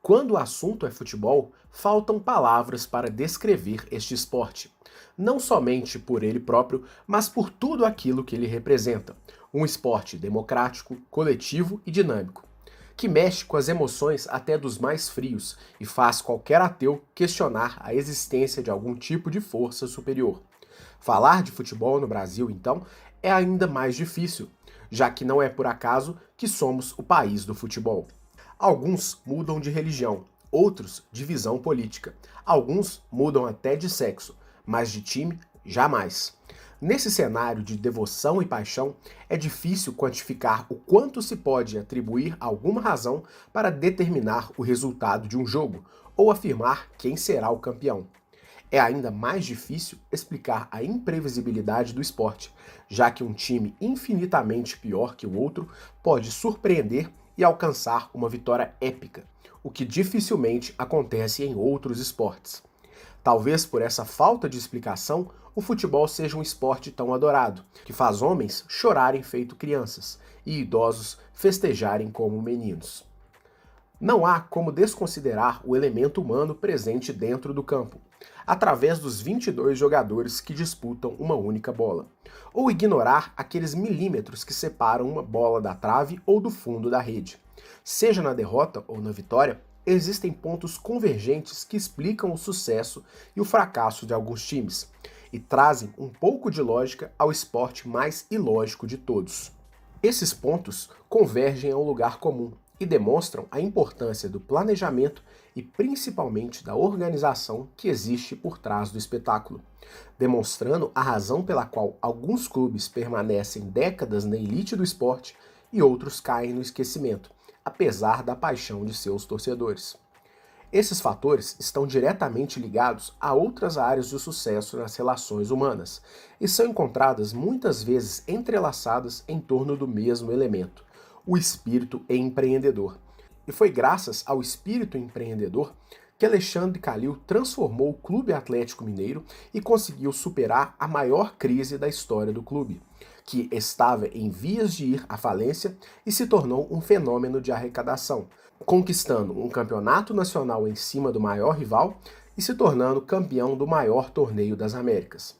Quando o assunto é futebol, faltam palavras para descrever este esporte. Não somente por ele próprio, mas por tudo aquilo que ele representa. Um esporte democrático, coletivo e dinâmico, que mexe com as emoções até dos mais frios e faz qualquer ateu questionar a existência de algum tipo de força superior. Falar de futebol no Brasil, então, é ainda mais difícil, já que não é por acaso que somos o país do futebol. Alguns mudam de religião, outros de visão política. Alguns mudam até de sexo, mas de time, jamais. Nesse cenário de devoção e paixão, é difícil quantificar o quanto se pode atribuir alguma razão para determinar o resultado de um jogo ou afirmar quem será o campeão. É ainda mais difícil explicar a imprevisibilidade do esporte, já que um time infinitamente pior que o outro pode surpreender e alcançar uma vitória épica, o que dificilmente acontece em outros esportes. Talvez por essa falta de explicação, o futebol seja um esporte tão adorado, que faz homens chorarem feito crianças e idosos festejarem como meninos. Não há como desconsiderar o elemento humano presente dentro do campo, através dos 22 jogadores que disputam uma única bola, ou ignorar aqueles milímetros que separam uma bola da trave ou do fundo da rede. Seja na derrota ou na vitória, existem pontos convergentes que explicam o sucesso e o fracasso de alguns times e trazem um pouco de lógica ao esporte mais ilógico de todos. Esses pontos convergem a um lugar comum, e demonstram a importância do planejamento e principalmente da organização que existe por trás do espetáculo, demonstrando a razão pela qual alguns clubes permanecem décadas na elite do esporte e outros caem no esquecimento, apesar da paixão de seus torcedores. Esses fatores estão diretamente ligados a outras áreas de sucesso nas relações humanas e são encontradas muitas vezes entrelaçadas em torno do mesmo elemento, o espírito empreendedor. E foi graças ao espírito empreendedor que Alexandre Calil transformou o Clube Atlético Mineiro e conseguiu superar a maior crise da história do clube, que estava em vias de ir à falência e se tornou um fenômeno de arrecadação, conquistando um campeonato nacional em cima do maior rival e se tornando campeão do maior torneio das Américas.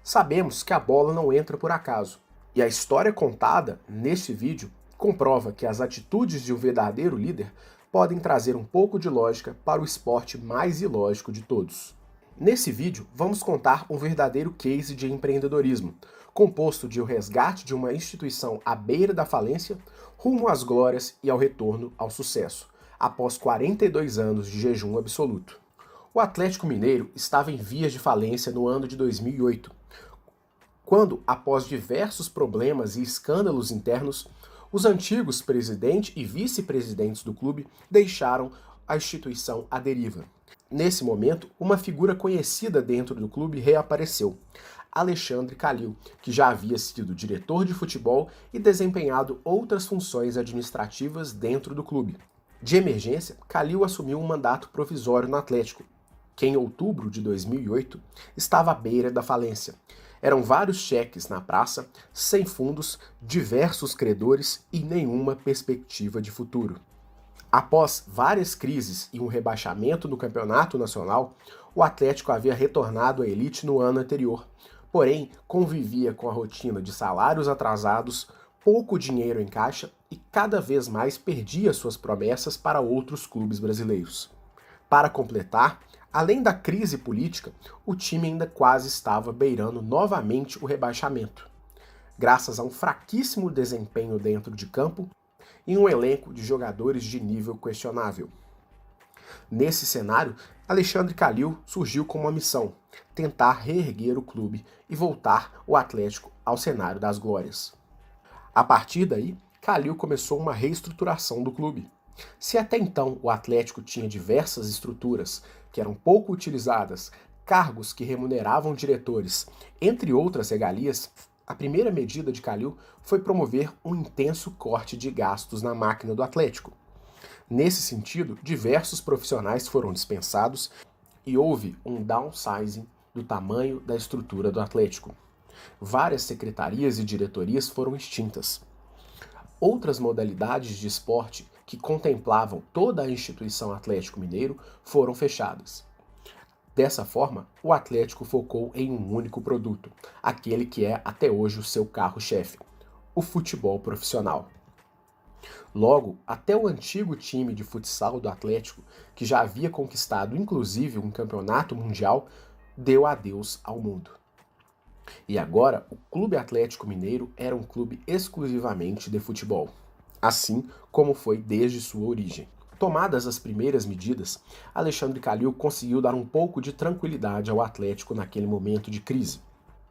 Sabemos que a bola não entra por acaso, e a história contada neste vídeo comprova que as atitudes de um verdadeiro líder podem trazer um pouco de lógica para o esporte mais ilógico de todos. Nesse vídeo, vamos contar um verdadeiro case de empreendedorismo, composto de o resgate de uma instituição à beira da falência, rumo às glórias e ao retorno ao sucesso, após 42 anos de jejum absoluto. O Atlético Mineiro estava em vias de falência no ano de 2008, quando, após diversos problemas e escândalos internos, os antigos presidente e vice-presidentes do clube deixaram a instituição à deriva. Nesse momento, uma figura conhecida dentro do clube reapareceu. Alexandre Calil, que já havia sido diretor de futebol e desempenhado outras funções administrativas dentro do clube. De emergência, Calil assumiu um mandato provisório no Atlético, que em outubro de 2008 estava à beira da falência, eram vários cheques na praça, sem fundos, diversos credores e nenhuma perspectiva de futuro. Após várias crises e um rebaixamento no campeonato nacional, o Atlético havia retornado à elite no ano anterior, porém convivia com a rotina de salários atrasados, pouco dinheiro em caixa e cada vez mais perdia suas promessas para outros clubes brasileiros. Para completar, Além da crise política, o time ainda quase estava beirando novamente o rebaixamento, graças a um fraquíssimo desempenho dentro de campo e um elenco de jogadores de nível questionável. Nesse cenário, Alexandre Calil surgiu com uma missão: tentar reerguer o clube e voltar o Atlético ao cenário das glórias. A partir daí, Calil começou uma reestruturação do clube. Se até então o Atlético tinha diversas estruturas que eram pouco utilizadas, cargos que remuneravam diretores, entre outras regalias, a primeira medida de Calil foi promover um intenso corte de gastos na máquina do Atlético. Nesse sentido, diversos profissionais foram dispensados e houve um downsizing do tamanho da estrutura do Atlético. Várias secretarias e diretorias foram extintas. Outras modalidades de esporte que contemplavam toda a instituição Atlético Mineiro foram fechadas. Dessa forma, o Atlético focou em um único produto, aquele que é até hoje o seu carro-chefe: o futebol profissional. Logo, até o antigo time de futsal do Atlético, que já havia conquistado inclusive um campeonato mundial, deu adeus ao mundo. E agora, o Clube Atlético Mineiro era um clube exclusivamente de futebol, assim como foi desde sua origem. Tomadas as primeiras medidas, Alexandre Calil conseguiu dar um pouco de tranquilidade ao Atlético naquele momento de crise.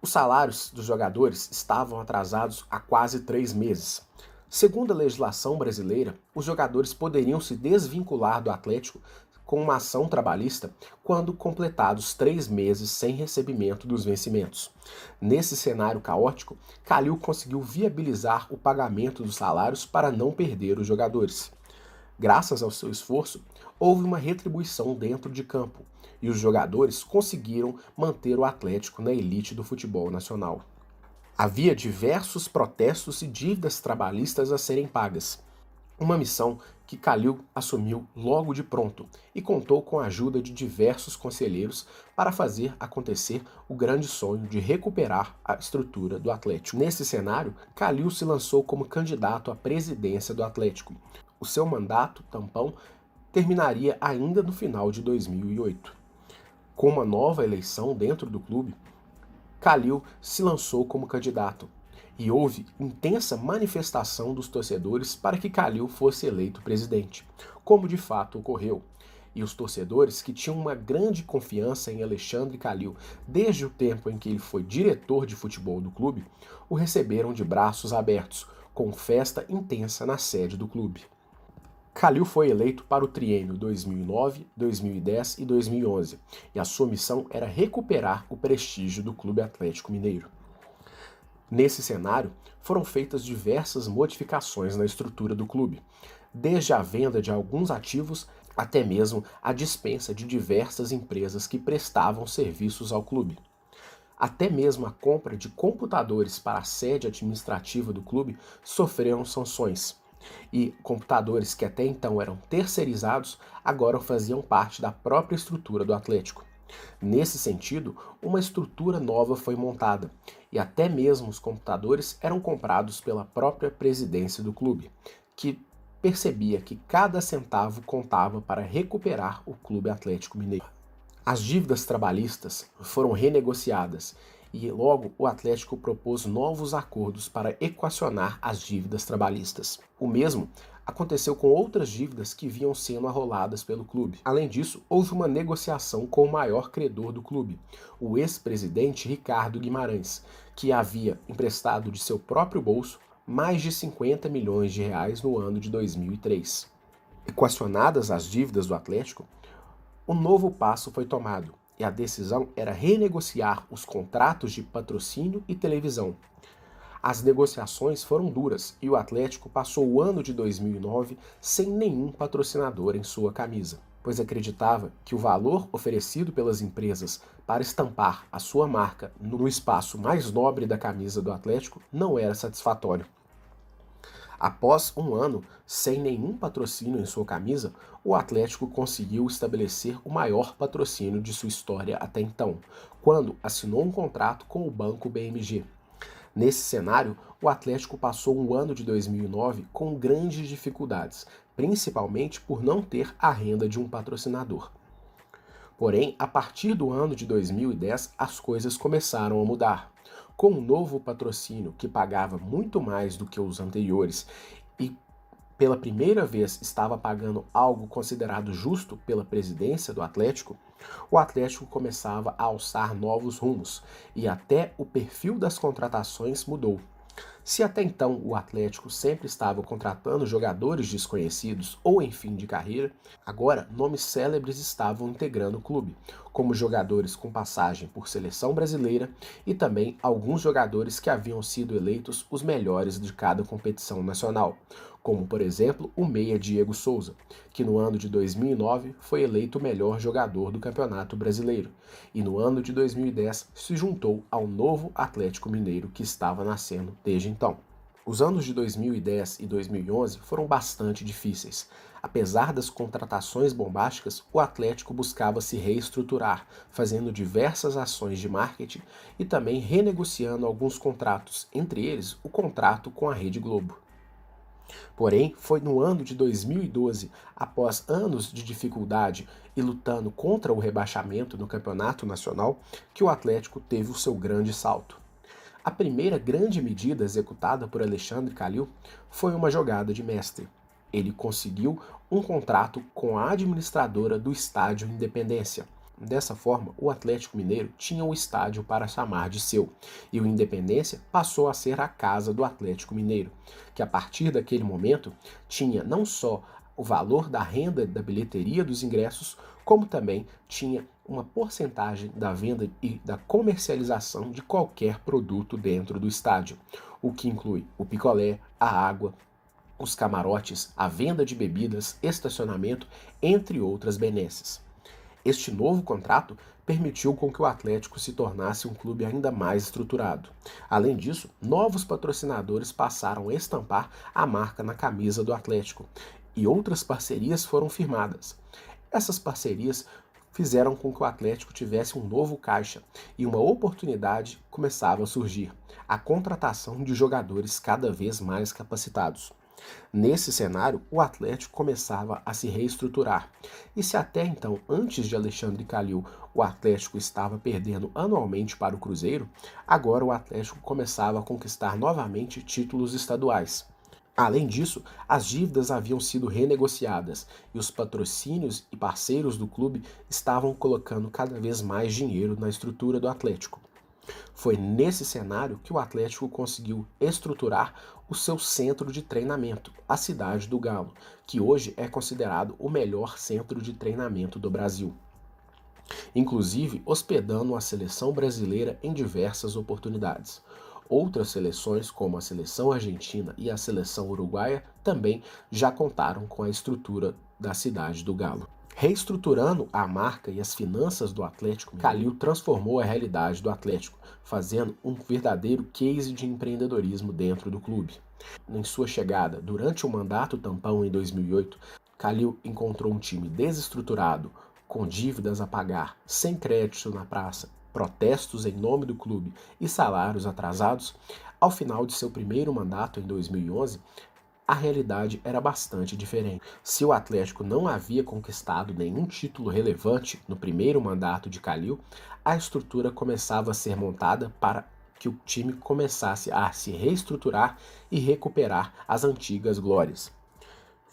Os salários dos jogadores estavam atrasados há quase três meses. Segundo a legislação brasileira, os jogadores poderiam se desvincular do Atlético com uma ação trabalhista quando completados três meses sem recebimento dos vencimentos. Nesse cenário caótico, Calil conseguiu viabilizar o pagamento dos salários para não perder os jogadores. Graças ao seu esforço, houve uma retribuição dentro de campo e os jogadores conseguiram manter o Atlético na elite do futebol nacional. Havia diversos protestos e dívidas trabalhistas a serem pagas. Uma missão que Calil assumiu logo de pronto e contou com a ajuda de diversos conselheiros para fazer acontecer o grande sonho de recuperar a estrutura do Atlético. Nesse cenário, Calil se lançou como candidato à presidência do Atlético. O seu mandato, tampão, terminaria ainda no final de 2008. Com uma nova eleição dentro do clube, Calil se lançou como candidato, e houve intensa manifestação dos torcedores para que Calil fosse eleito presidente, como de fato ocorreu. E os torcedores que tinham uma grande confiança em Alexandre Calil desde o tempo em que ele foi diretor de futebol do clube, o receberam de braços abertos, com festa intensa na sede do clube. Calil foi eleito para o triênio 2009, 2010 e 2011, e a sua missão era recuperar o prestígio do Clube Atlético Mineiro. Nesse cenário, foram feitas diversas modificações na estrutura do clube, desde a venda de alguns ativos até mesmo a dispensa de diversas empresas que prestavam serviços ao clube. Até mesmo a compra de computadores para a sede administrativa do clube sofreram sanções. E computadores que até então eram terceirizados agora faziam parte da própria estrutura do Atlético. Nesse sentido, uma estrutura nova foi montada e até mesmo os computadores eram comprados pela própria presidência do clube, que percebia que cada centavo contava para recuperar o Clube Atlético Mineiro. As dívidas trabalhistas foram renegociadas e logo o Atlético propôs novos acordos para equacionar as dívidas trabalhistas. O mesmo aconteceu com outras dívidas que vinham sendo arroladas pelo clube. Além disso, houve uma negociação com o maior credor do clube, o ex-presidente Ricardo Guimarães, que havia emprestado de seu próprio bolso mais de 50 milhões de reais no ano de 2003. Equacionadas as dívidas do Atlético, um novo passo foi tomado, e a decisão era renegociar os contratos de patrocínio e televisão, as negociações foram duras e o Atlético passou o ano de 2009 sem nenhum patrocinador em sua camisa, pois acreditava que o valor oferecido pelas empresas para estampar a sua marca no espaço mais nobre da camisa do Atlético não era satisfatório. Após um ano sem nenhum patrocínio em sua camisa, o Atlético conseguiu estabelecer o maior patrocínio de sua história até então, quando assinou um contrato com o banco BMG. Nesse cenário, o Atlético passou um ano de 2009 com grandes dificuldades, principalmente por não ter a renda de um patrocinador. Porém, a partir do ano de 2010, as coisas começaram a mudar. Com um novo patrocínio que pagava muito mais do que os anteriores e pela primeira vez estava pagando algo considerado justo pela presidência do Atlético, o Atlético começava a alçar novos rumos e até o perfil das contratações mudou. Se até então o Atlético sempre estava contratando jogadores desconhecidos ou em fim de carreira, agora nomes célebres estavam integrando o clube, como jogadores com passagem por seleção brasileira e também alguns jogadores que haviam sido eleitos os melhores de cada competição nacional, como por exemplo o meia Diego Souza, que no ano de 2009 foi eleito o melhor jogador do Campeonato Brasileiro e no ano de 2010 se juntou ao novo Atlético Mineiro que estava nascendo desde então. Os anos de 2010 e 2011 foram bastante difíceis. Apesar das contratações bombásticas, o Atlético buscava se reestruturar, fazendo diversas ações de marketing e também renegociando alguns contratos, entre eles o contrato com a Rede Globo. Porém, foi no ano de 2012, após anos de dificuldade e lutando contra o rebaixamento no Campeonato Nacional, que o Atlético teve o seu grande salto. A primeira grande medida executada por Alexandre Calil foi uma jogada de mestre. Ele conseguiu um contrato com a administradora do Estádio Independência. Dessa forma, o Atlético Mineiro tinha o estádio para chamar de seu, e o Independência passou a ser a casa do Atlético Mineiro, que a partir daquele momento tinha não só o valor da renda da bilheteria dos ingressos, como também tinha uma porcentagem da venda e da comercialização de qualquer produto dentro do estádio, o que inclui o picolé, a água, os camarotes, a venda de bebidas, estacionamento, entre outras benesses. Este novo contrato permitiu com que o Atlético se tornasse um clube ainda mais estruturado. Além disso, novos patrocinadores passaram a estampar a marca na camisa do Atlético e outras parcerias foram firmadas. Essas parcerias fizeram com que o Atlético tivesse um novo caixa e uma oportunidade começava a surgir: a contratação de jogadores cada vez mais capacitados. Nesse cenário, o Atlético começava a se reestruturar. E se até então, antes de Alexandre Calil, o Atlético estava perdendo anualmente para o Cruzeiro, agora o Atlético começava a conquistar novamente títulos estaduais. Além disso, as dívidas haviam sido renegociadas e os patrocínios e parceiros do clube estavam colocando cada vez mais dinheiro na estrutura do Atlético. Foi nesse cenário que o Atlético conseguiu estruturar o seu centro de treinamento, a Cidade do Galo, que hoje é considerado o melhor centro de treinamento do Brasil. Inclusive hospedando a seleção brasileira em diversas oportunidades. Outras seleções, como a seleção argentina e a seleção uruguaia, também já contaram com a estrutura da cidade do Galo. Reestruturando a marca e as finanças do Atlético, Calil transformou a realidade do Atlético, fazendo um verdadeiro case de empreendedorismo dentro do clube. Em sua chegada, durante o mandato tampão em 2008, Calil encontrou um time desestruturado, com dívidas a pagar, sem crédito na praça protestos em nome do clube e salários atrasados, ao final de seu primeiro mandato em 2011, a realidade era bastante diferente. Se o Atlético não havia conquistado nenhum título relevante no primeiro mandato de Calil, a estrutura começava a ser montada para que o time começasse a se reestruturar e recuperar as antigas glórias.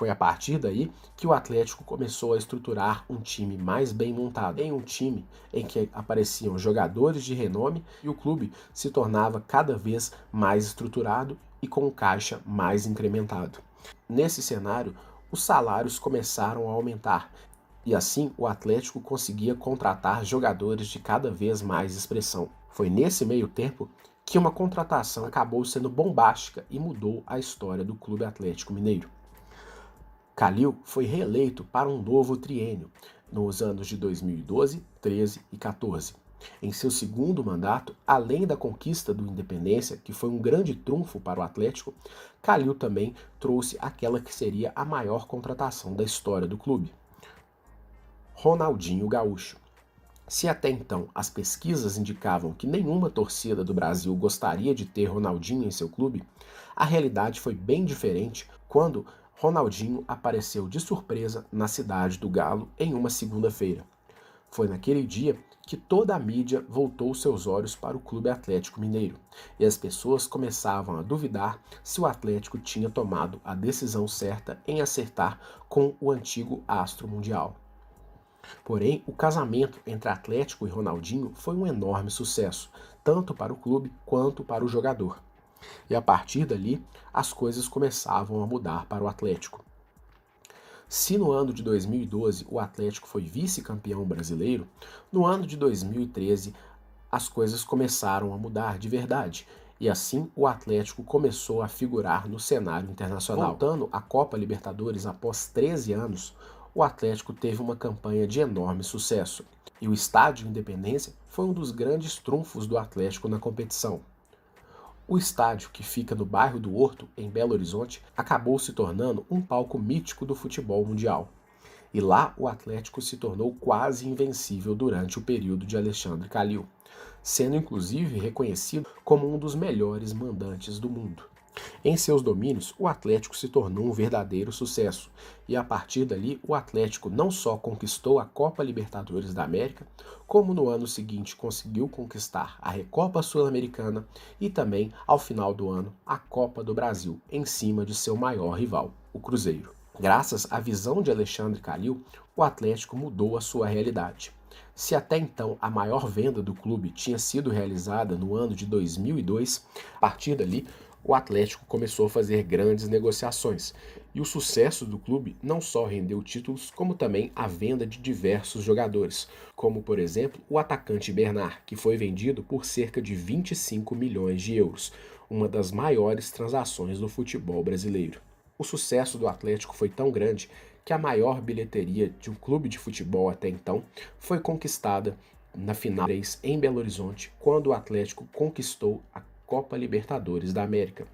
Foi a partir daí que o Atlético começou a estruturar um time mais bem montado, em um time em que apareciam jogadores de renome e o clube se tornava cada vez mais estruturado e com caixa mais incrementado. Nesse cenário, os salários começaram a aumentar e assim o Atlético conseguia contratar jogadores de cada vez mais expressão. Foi nesse meio tempo que uma contratação acabou sendo bombástica e mudou a história do Clube Atlético Mineiro. Calil foi reeleito para um novo triênio nos anos de 2012, 13 e 14. Em seu segundo mandato, além da conquista do Independência, que foi um grande trunfo para o Atlético, Calil também trouxe aquela que seria a maior contratação da história do clube. Ronaldinho Gaúcho. Se até então as pesquisas indicavam que nenhuma torcida do Brasil gostaria de ter Ronaldinho em seu clube, a realidade foi bem diferente quando Ronaldinho apareceu de surpresa na cidade do Galo em uma segunda-feira. Foi naquele dia que toda a mídia voltou seus olhos para o Clube Atlético Mineiro e as pessoas começavam a duvidar se o Atlético tinha tomado a decisão certa em acertar com o antigo astro mundial. Porém, o casamento entre Atlético e Ronaldinho foi um enorme sucesso, tanto para o clube quanto para o jogador. E a partir dali, as coisas começavam a mudar para o Atlético. Se no ano de 2012 o Atlético foi vice-campeão brasileiro, no ano de 2013 as coisas começaram a mudar de verdade. E assim o Atlético começou a figurar no cenário internacional. Voltando à Copa Libertadores após 13 anos, o Atlético teve uma campanha de enorme sucesso. E o Estádio Independência foi um dos grandes trunfos do Atlético na competição. O estádio, que fica no bairro do Horto, em Belo Horizonte, acabou se tornando um palco mítico do futebol mundial. E lá o Atlético se tornou quase invencível durante o período de Alexandre Calil, sendo inclusive reconhecido como um dos melhores mandantes do mundo. Em seus domínios, o Atlético se tornou um verdadeiro sucesso, e a partir dali, o Atlético não só conquistou a Copa Libertadores da América, como no ano seguinte conseguiu conquistar a Recopa Sul-Americana e também, ao final do ano, a Copa do Brasil, em cima de seu maior rival, o Cruzeiro. Graças à visão de Alexandre Calil, o Atlético mudou a sua realidade. Se até então a maior venda do clube tinha sido realizada no ano de 2002, a partir dali o Atlético começou a fazer grandes negociações. E o sucesso do clube não só rendeu títulos, como também a venda de diversos jogadores, como por exemplo o atacante Bernard, que foi vendido por cerca de 25 milhões de euros, uma das maiores transações do futebol brasileiro. O sucesso do Atlético foi tão grande que a maior bilheteria de um clube de futebol até então foi conquistada na final em Belo Horizonte, quando o Atlético conquistou a Copa Libertadores da América,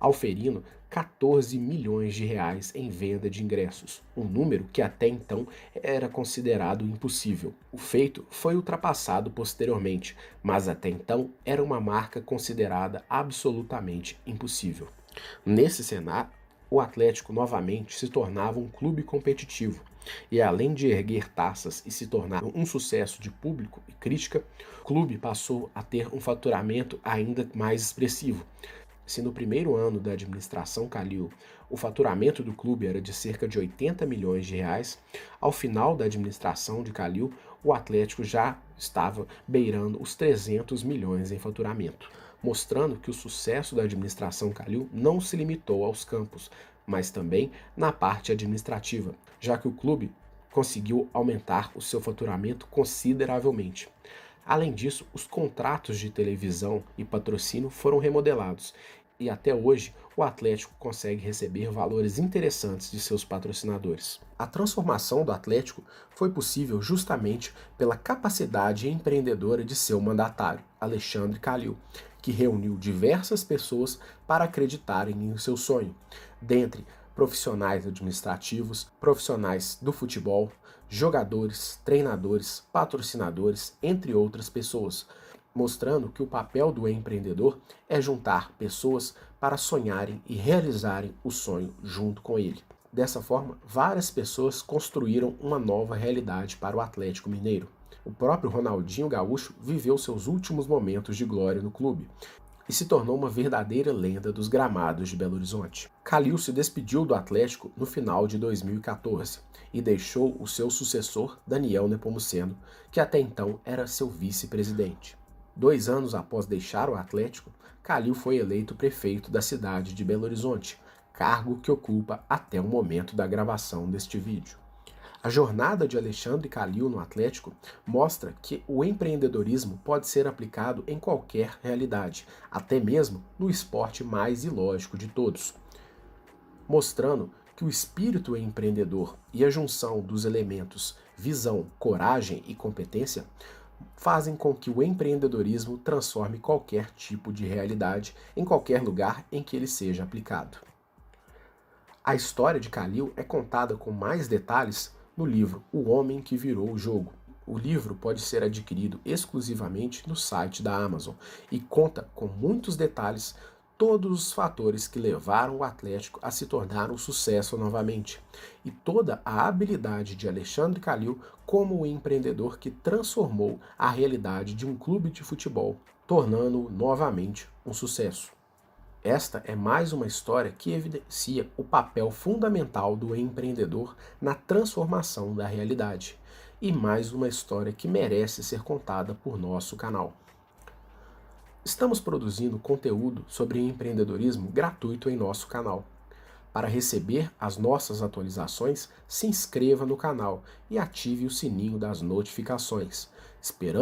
auferindo 14 milhões de reais em venda de ingressos, um número que até então era considerado impossível. O feito foi ultrapassado posteriormente, mas até então era uma marca considerada absolutamente impossível. Nesse cenário, o Atlético novamente se tornava um clube competitivo, e além de erguer taças e se tornar um sucesso de público e crítica, o clube passou a ter um faturamento ainda mais expressivo. Se no primeiro ano da administração Calil o faturamento do clube era de cerca de 80 milhões de reais, ao final da administração de Calil o Atlético já estava beirando os 300 milhões em faturamento, mostrando que o sucesso da administração Calil não se limitou aos campos, mas também na parte administrativa, já que o clube conseguiu aumentar o seu faturamento consideravelmente. Além disso, os contratos de televisão e patrocínio foram remodelados e até hoje o Atlético consegue receber valores interessantes de seus patrocinadores. A transformação do Atlético foi possível justamente pela capacidade empreendedora de seu mandatário, Alexandre Calil, que reuniu diversas pessoas para acreditarem em seu sonho, dentre profissionais administrativos, profissionais do futebol, jogadores, treinadores, patrocinadores, entre outras pessoas, mostrando que o papel do empreendedor é juntar pessoas para sonharem e realizarem o sonho junto com ele. Dessa forma, várias pessoas construíram uma nova realidade para o Atlético Mineiro. O próprio Ronaldinho Gaúcho viveu seus últimos momentos de glória no clube e se tornou uma verdadeira lenda dos gramados de Belo Horizonte. Calil se despediu do Atlético no final de 2014 e deixou o seu sucessor, Daniel Nepomuceno, que até então era seu vice-presidente. Dois anos após deixar o Atlético, Calil foi eleito prefeito da cidade de Belo Horizonte, cargo que ocupa até o momento da gravação deste vídeo. A jornada de Alexandre Calil no Atlético mostra que o empreendedorismo pode ser aplicado em qualquer realidade, até mesmo no esporte mais ilógico de todos, mostrando que o espírito empreendedor e a junção dos elementos visão, coragem e competência fazem com que o empreendedorismo transforme qualquer tipo de realidade em qualquer lugar em que ele seja aplicado. A história de Calil é contada com mais detalhes no livro O Homem que Virou o Jogo. O livro pode ser adquirido exclusivamente no site da Amazon e conta com muitos detalhes todos os fatores que levaram o Atlético a se tornar um sucesso novamente, e toda a habilidade de Alexandre Calil como o empreendedor que transformou a realidade de um clube de futebol, tornando-o novamente um sucesso. Esta é mais uma história que evidencia o papel fundamental do empreendedor na transformação da realidade, e mais uma história que merece ser contada por nosso canal. Estamos produzindo conteúdo sobre empreendedorismo gratuito em nosso canal. Para receber as nossas atualizações, se inscreva no canal e ative o sininho das notificações. Esperamos